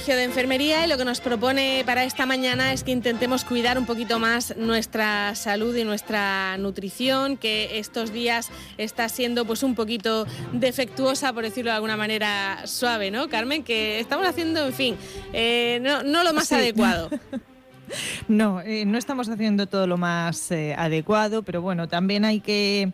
Colegio de Enfermería y lo que nos propone para esta mañana es que intentemos cuidar un poquito más nuestra salud y nuestra nutrición, que estos días está siendo pues un poquito defectuosa, por decirlo de alguna manera suave, ¿no, Carmen? Que estamos haciendo, en fin, eh, no, lo más adecuado. No, eh, no estamos haciendo todo lo más eh, adecuado, pero bueno, también hay que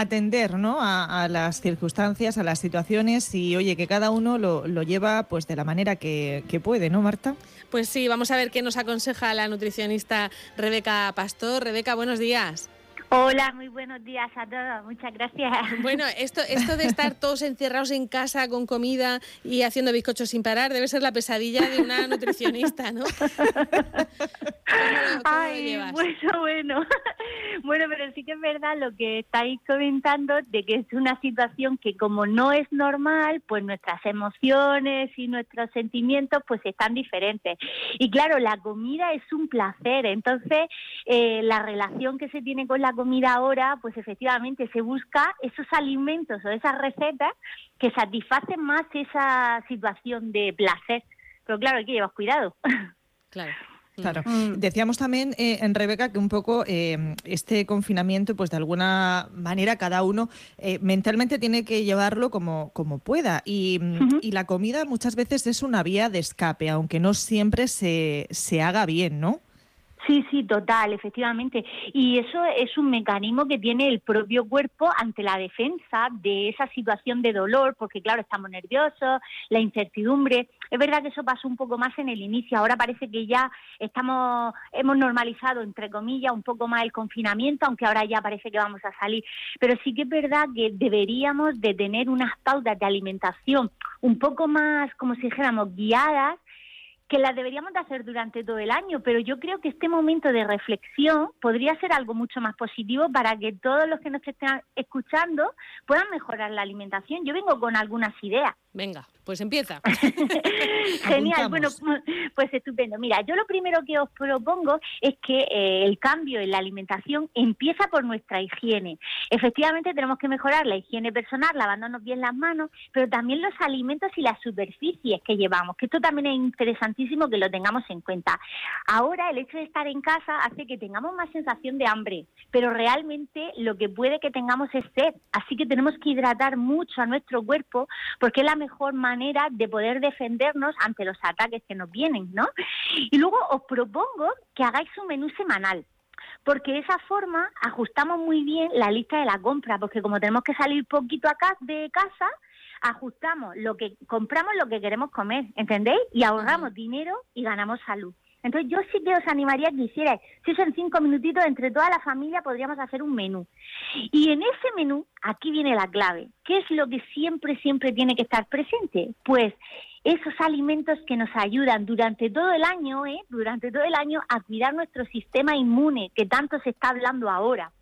atender ¿no? a, las circunstancias, a las situaciones y oye, que cada uno lo, lleva pues de la manera que, que, puede, ¿no, Marta? Pues sí, vamos a ver qué nos aconseja la nutricionista Rebeca Pastor. Rebeca, buenos días. Hola, muy buenos días a todos, muchas gracias. Bueno, esto, esto de estar todos encerrados en casa con comida y haciendo bizcochos sin parar debe ser la pesadilla de una nutricionista, ¿no? Ay, bueno, bueno. Bueno, pero sí que es verdad lo que estáis comentando de que es una situación que como no es normal, pues nuestras emociones y nuestros sentimientos pues están diferentes. Y claro, la comida es un placer, entonces eh, la relación que se tiene con la comida ahora, pues efectivamente se busca esos alimentos o esas recetas que satisfacen más esa situación de placer. Pero claro, hay que llevar cuidado. Claro. Claro. Mm. Decíamos también eh, en Rebeca que un poco eh, este confinamiento, pues de alguna manera cada uno eh, mentalmente tiene que llevarlo como, como pueda. Y, y, la comida muchas veces es una vía de escape, aunque no siempre se, se haga bien, ¿no? Sí, sí, total, efectivamente. Y eso es un mecanismo que tiene el propio cuerpo ante la defensa de esa situación de dolor, porque claro, estamos nerviosos, la incertidumbre. Es verdad que eso pasó un poco más en el inicio. Ahora parece que ya estamos, hemos normalizado, entre comillas, un poco más el confinamiento, aunque ahora ya parece que vamos a salir. Pero sí que es verdad que deberíamos de tener unas pautas de alimentación un poco más, como si dijéramos, guiadas que las deberíamos de hacer durante todo el año, pero yo creo que este momento de reflexión podría ser algo mucho más positivo para que todos los que nos estén escuchando puedan mejorar la alimentación. Yo vengo con algunas ideas. Venga, pues empieza. Genial, bueno, pues estupendo. Mira, yo lo primero que os propongo es que eh, el cambio en la alimentación empieza por nuestra higiene. Efectivamente tenemos que mejorar la higiene personal, lavándonos bien las manos, pero también los alimentos y las superficies que llevamos, que esto también es interesantísimo que lo tengamos en cuenta. Ahora el hecho de estar en casa hace que tengamos más sensación de hambre, pero realmente lo que puede que tengamos es sed, así que tenemos que hidratar mucho a nuestro cuerpo porque es la mejor manera de poder defendernos ante los ataques que nos vienen, ¿no? Y luego os propongo que hagáis un menú semanal porque de esa forma ajustamos muy bien la lista de la compra, porque como tenemos que salir poquito acá de casa, ajustamos lo que compramos lo que queremos comer, ¿entendéis? Y ahorramos dinero y ganamos salud. Entonces yo sí que os animaría que hicierais, si son cinco minutitos, entre toda la familia podríamos hacer un menú. Y en ese menú, aquí viene la clave. ¿Qué es lo que siempre, siempre tiene que estar presente? Pues esos alimentos que nos ayudan durante todo el año, ¿eh? durante todo el año, a cuidar nuestro sistema inmune, que tanto se está hablando ahora,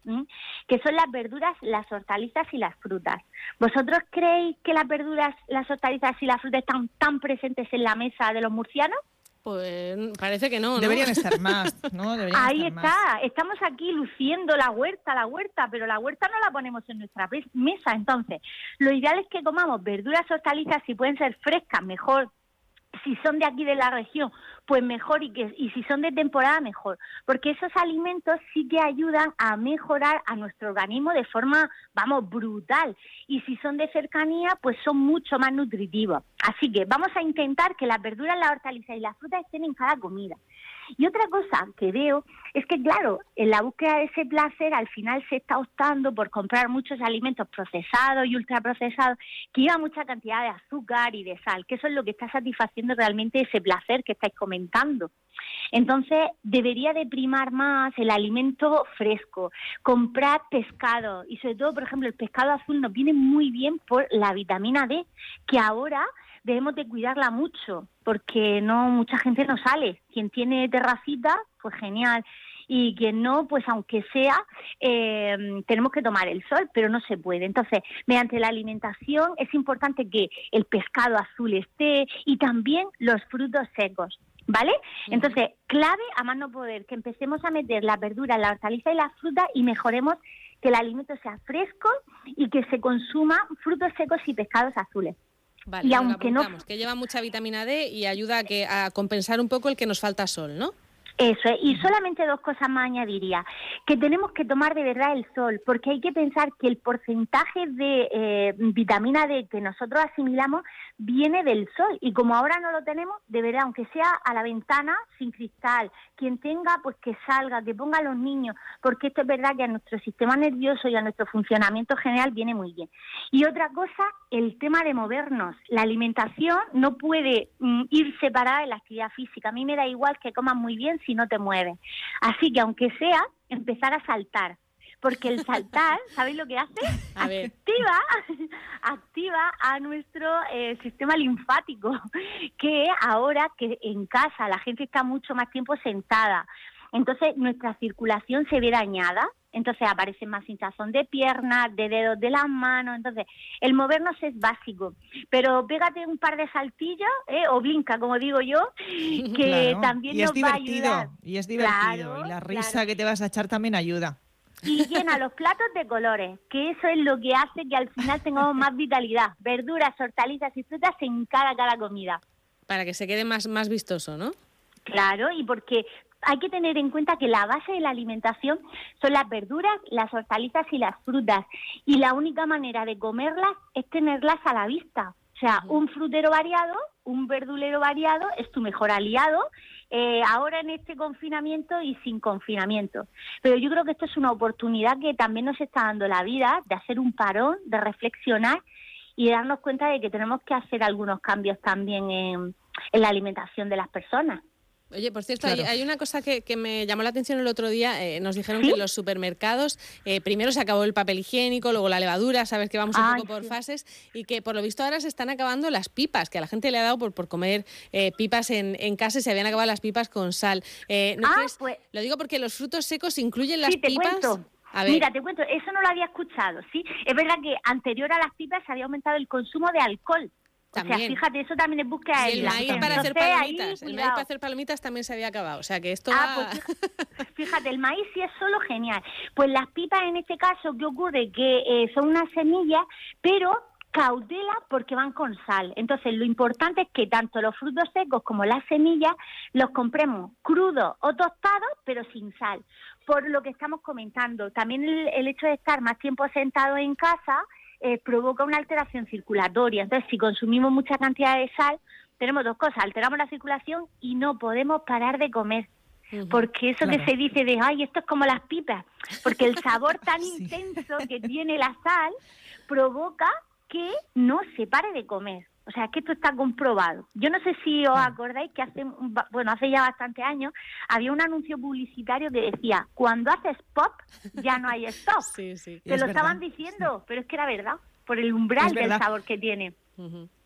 que son las verduras, las hortalizas y las frutas. ¿Vosotros creéis que las verduras, las hortalizas y las frutas están tan presentes en la mesa de los murcianos? Pues parece que no, Deberían estar más, ¿no? Ahí está, estamos aquí luciendo la huerta, la huerta, pero la huerta no la ponemos en nuestra mesa. Entonces, lo ideal es que comamos verduras, hortalizas, si pueden ser frescas, mejor, si son de aquí de la región, pues mejor y que y si son de temporada mejor, porque esos alimentos sí que ayudan a mejorar a nuestro organismo de forma, vamos, brutal. Y si son de cercanía, pues son mucho más nutritivos. Así que vamos a intentar que las verduras, la hortalizas y las frutas estén en cada comida. Y otra cosa que veo es que, claro, en la búsqueda de ese placer al final se está optando por comprar muchos alimentos procesados y ultraprocesados que llevan mucha cantidad de azúcar y de sal, que eso es lo que está satisfaciendo realmente ese placer que estáis comentando. Entonces, debería de primar más el alimento fresco, comprar pescado y sobre todo, por ejemplo, el pescado azul nos viene muy bien por la vitamina D, que ahora debemos de cuidarla mucho, porque no mucha gente no sale. Quien tiene terracita, pues genial. Y quien no, pues aunque sea, eh, tenemos que tomar el sol, pero no se puede. Entonces, mediante la alimentación es importante que el pescado azul esté y también los frutos secos. ¿Vale? Entonces, clave a más no poder, que empecemos a meter la verdura, la hortaliza y la fruta y mejoremos que el alimento sea fresco y que se consuma frutos secos y pescados azules. Vale, y aunque no que lleva mucha vitamina D y ayuda a que a compensar un poco el que nos falta sol, ¿no? Eso es. Y solamente dos cosas más añadiría. Que tenemos que tomar de verdad el sol, porque hay que pensar que el porcentaje de eh, vitamina D que nosotros asimilamos viene del sol. Y como ahora no lo tenemos, de verdad, aunque sea a la ventana, sin cristal, quien tenga, pues que salga, que ponga a los niños, porque esto es verdad que a nuestro sistema nervioso y a nuestro funcionamiento general viene muy bien. Y otra cosa, el tema de movernos. La alimentación no puede mm, ir separada de la actividad física. A mí me da igual que coman muy bien si no te mueves. Así que aunque sea, empezar a saltar. Porque el saltar, ¿sabéis lo que hace? activa, activa a nuestro eh, sistema linfático, que ahora que en casa la gente está mucho más tiempo sentada, entonces nuestra circulación se ve dañada, entonces aparece más hinchazón de piernas, de dedos de las manos, entonces el movernos es básico, pero pégate un par de saltillos ¿eh? o blinca, como digo yo, que también nos va a ayudar. Y es divertido, y la risa que te vas a echar también ayuda. Y llena los platos de colores, que eso es lo que hace que al final tengamos más vitalidad, verduras, hortalizas y frutas en cada, cada comida. Para que se quede más, más vistoso, ¿no? Claro, y porque hay que tener en cuenta que la base de la alimentación son las verduras, las hortalizas y las frutas. Y la única manera de comerlas es tenerlas a la vista. O sea, un frutero variado, un verdulero variado es tu mejor aliado eh, ahora en este confinamiento y sin confinamiento. Pero yo creo que esto es una oportunidad que también nos está dando la vida de hacer un parón, de reflexionar y de darnos cuenta de que tenemos que hacer algunos cambios también en la alimentación de las personas. Oye, por cierto, hay, una cosa que, me llamó la atención el otro día. Eh, nos dijeron que en los supermercados eh, primero se acabó el papel higiénico, luego la levadura, sabes que vamos un poco por fases, y que por lo visto ahora se están acabando las pipas, que a la gente le ha dado por, por comer eh, pipas en, en, casa y se habían acabado las pipas con sal. ah, pues, lo digo porque los frutos secos incluyen las pipas. Mira, te cuento, eso no lo había escuchado, ¿sí? Es verdad que anterior a las pipas se había aumentado el consumo de alcohol. O sea, fíjate, eso también es búsqueda el maíz para hacer palomitas, el maíz para hacer palomitas también se había acabado, o sea que esto ah, pues, fíjate, el maíz sí es solo genial. Pues las pipas en este caso, ¿qué ocurre? Que eh, son unas semillas, pero cautela porque van con sal. Entonces, lo importante es que tanto los frutos secos como las semillas los compremos crudos o tostados, pero sin sal. Por lo que estamos comentando, también el hecho de estar más tiempo sentado en casa, eh, provoca una alteración circulatoria. Entonces, si consumimos mucha cantidad de sal, tenemos dos cosas, alteramos la circulación y no podemos parar de comer. Porque eso que se dice de, ay, esto es como las pipas, porque el sabor tan intenso que tiene la sal provoca que no se pare de comer. O sea, que esto está comprobado. Yo no sé si os acordáis que hace, bueno, hace ya bastante años había un anuncio publicitario que decía, cuando haces pop ya no hay stop. Sí, sí. Te lo estaban diciendo, pero es que era verdad, por el umbral del sabor que tiene.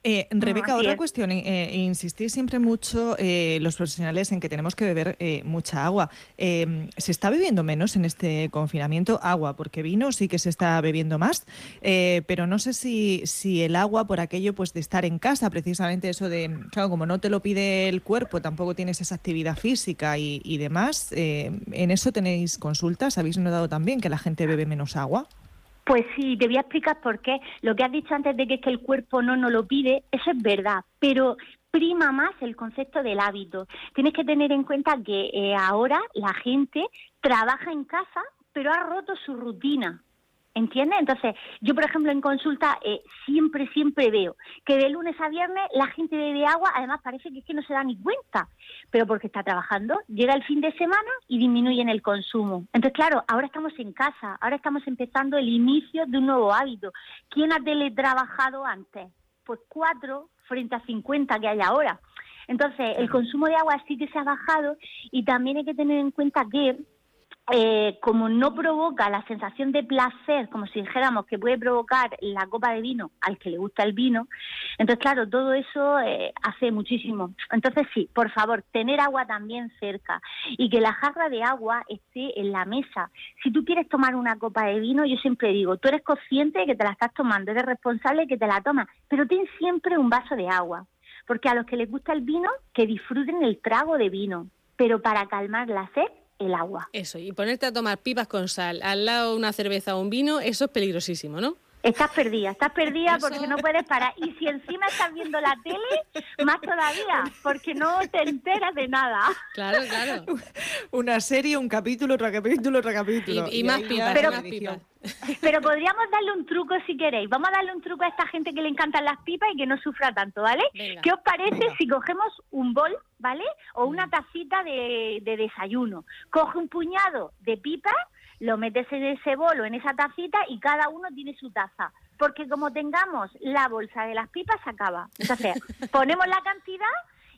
Eh, Rebeca, otra cuestión. Eh, insistir siempre mucho eh, los profesionales en que tenemos que beber eh, mucha agua. Em, ¿Se está bebiendo menos en este confinamiento? Agua, porque vino sí que se está bebiendo más, pero no sé si, si el agua, por aquello pues de estar en casa, precisamente eso de, claro, como no te lo pide el cuerpo, tampoco tienes esa actividad física y, y demás, ¿en eso tenéis consultas? ¿Habéis notado también que la gente bebe menos agua? Pues sí, te voy a explicar por qué. Lo que has dicho antes de que es que el cuerpo no nos lo pide, eso es verdad, pero prima más el concepto del hábito. Tienes que tener en cuenta que eh, ahora la gente trabaja en casa, pero ha roto su rutina. ¿Entiendes? Entonces, yo, por ejemplo, en consulta eh, siempre, siempre veo que de lunes a viernes la gente bebe agua, además parece que es que no se da ni cuenta, pero porque está trabajando, llega el fin de semana y disminuyen el consumo. Entonces, claro, ahora estamos en casa, ahora estamos empezando el inicio de un nuevo hábito. ¿Quién ha teletrabajado antes? Pues cuatro frente a 50 que hay ahora. Entonces, el consumo de agua sí que se ha bajado y también hay que tener en cuenta que eh, como no provoca la sensación de placer, como si dijéramos que puede provocar la copa de vino al que le gusta el vino, entonces claro, todo eso eh, hace muchísimo. Entonces sí, por favor, tener agua también cerca y que la jarra de agua esté en la mesa. Si tú quieres tomar una copa de vino, yo siempre digo, tú eres consciente de que te la estás tomando, eres responsable de que te la tomas, pero ten siempre un vaso de agua, porque a los que les gusta el vino, que disfruten el trago de vino, pero para calmar la sed el agua. Eso, y ponerte a tomar pipas con sal al lado una cerveza o un vino, eso es peligrosísimo, ¿no? Estás perdida, estás perdida porque no puedes parar. Y si encima estás viendo la tele, más todavía, porque no te enteras de nada. Claro, claro. Una serie, un capítulo, otro capítulo, otro capítulo. Y, más pipas, pero, más pipas. Pero podríamos darle un truco si queréis. Vamos a darle un truco a esta gente que le encantan las pipas y que no sufra tanto, ¿vale? ¿Qué os parece si cogemos un bol, ¿vale? O una tacita de, de desayuno. Coge un puñado de pipas lo metes en ese bolo, en esa tacita y cada uno tiene su taza. Porque como tengamos la bolsa de las pipas, se acaba. Entonces, ponemos la cantidad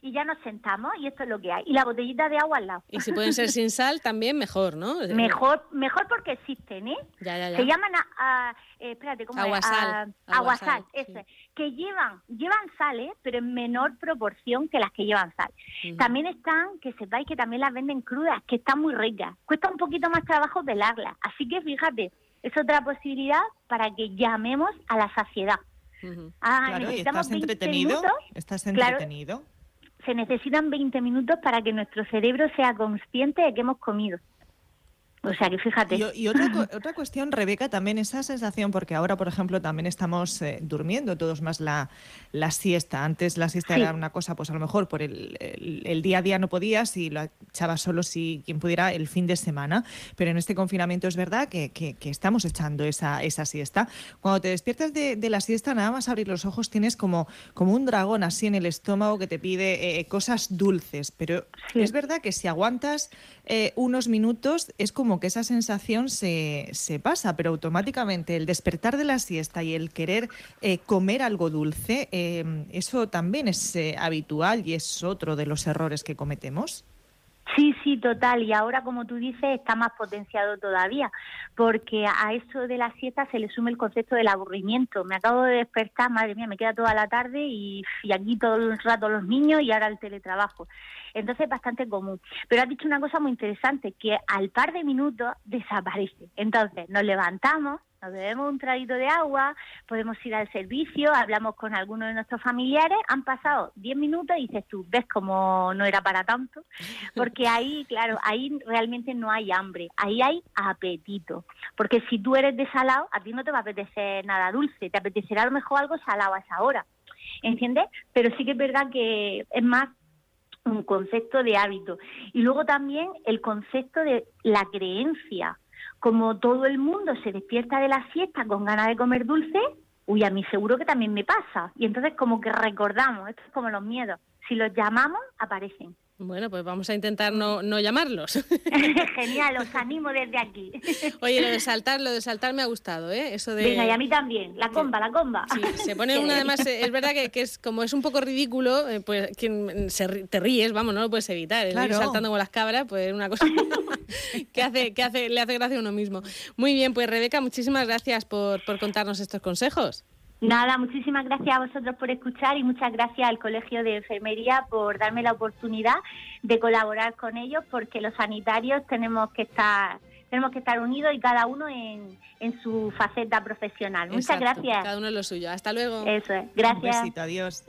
y ya nos sentamos y esto es lo que hay. Y la botellita de agua al lado. Y si pueden ser sin sal, también mejor, ¿no? Mejor, mejor porque existen, ¿eh? Ya, ya, ya. Se llaman, a, eh, espérate, ¿cómo aguasal, es? aguasal, ese. Que llevan, llevan sal, ¿eh? pero en menor proporción que las que llevan sal. También están, que sepáis que también las venden crudas, que están muy ricas. Cuesta un poquito más trabajo pelarlas. Así que fíjate, es otra posibilidad para que llamemos a la saciedad. ah, claro, ¿estás entretenido? ¿Estás entretenido? Se necesitan 20 minutos para que nuestro cerebro sea consciente de que hemos comido. O sea que fíjate. Y, otra, otra cuestión, Rebeca, también esa sensación, porque ahora, por ejemplo, también estamos eh, durmiendo todos más la, la, siesta. Antes la siesta era una cosa, pues a lo mejor por el, el, día a día no podías y lo echabas solo si quien pudiera el fin de semana. Pero en este confinamiento es verdad que, que, estamos echando esa, esa siesta. Cuando te despiertas de, de, la siesta, nada más abrir los ojos, tienes como, como un dragón así en el estómago que te pide eh, cosas dulces. Pero es verdad que si aguantas eh, unos minutos, es como que esa sensación se, se, pasa, pero automáticamente el despertar de la siesta y el querer eh, comer algo dulce, eh, eso también es habitual y es otro de los errores que cometemos. Sí, sí, total. Y ahora, como tú dices, está más potenciado todavía, porque a eso de la siesta se le sume el concepto del aburrimiento. Me acabo de despertar, madre mía, me queda toda la tarde y, y aquí todo el rato los niños y ahora el teletrabajo. Entonces es bastante común. Pero has dicho una cosa muy interesante, que al par de minutos desaparece. Entonces nos levantamos, nos bebemos un traguito de agua, podemos ir al servicio, hablamos con algunos de nuestros familiares, han pasado 10 minutos y dices tú, ves como no era para tanto, porque ahí, claro, ahí realmente no hay hambre, ahí hay apetito, porque si tú eres de salado, a ti no te va a apetecer nada dulce, te apetecerá a lo mejor algo salado a esa hora, ¿entiendes? Pero sí que es verdad que es más un concepto de hábito. Y luego también el concepto de la creencia. Como todo el mundo se despierta de la siesta con ganas de comer dulce, uy, a mí seguro que también me pasa. Y entonces como que recordamos, esto es como los miedos. Si los llamamos, aparecen. Bueno, pues vamos a intentar no, no llamarlos. Genial, os animo desde aquí. Oye, lo de saltar, lo de saltar me ha gustado, ¿eh? Eso de... Venga, y a mí también, la comba, la comba. Sí, se pone una además, eh, es verdad que, es como es un poco ridículo, eh, pues quien se, te ríes, vamos, no lo puedes evitar. Ir saltando como las cabras, pues es una cosa que hace, que hace, le hace gracia a uno mismo. Muy bien, pues Rebeca, muchísimas gracias por, por contarnos estos consejos. Nada, muchísimas gracias a vosotros por escuchar y muchas gracias al Colegio de Enfermería por darme la oportunidad de colaborar con ellos porque los sanitarios tenemos que estar tenemos que estar unidos y cada uno en, en su faceta profesional. Muchas gracias. Cada uno en lo suyo. Hasta luego. Eso es. Gracias. Un besito, adiós.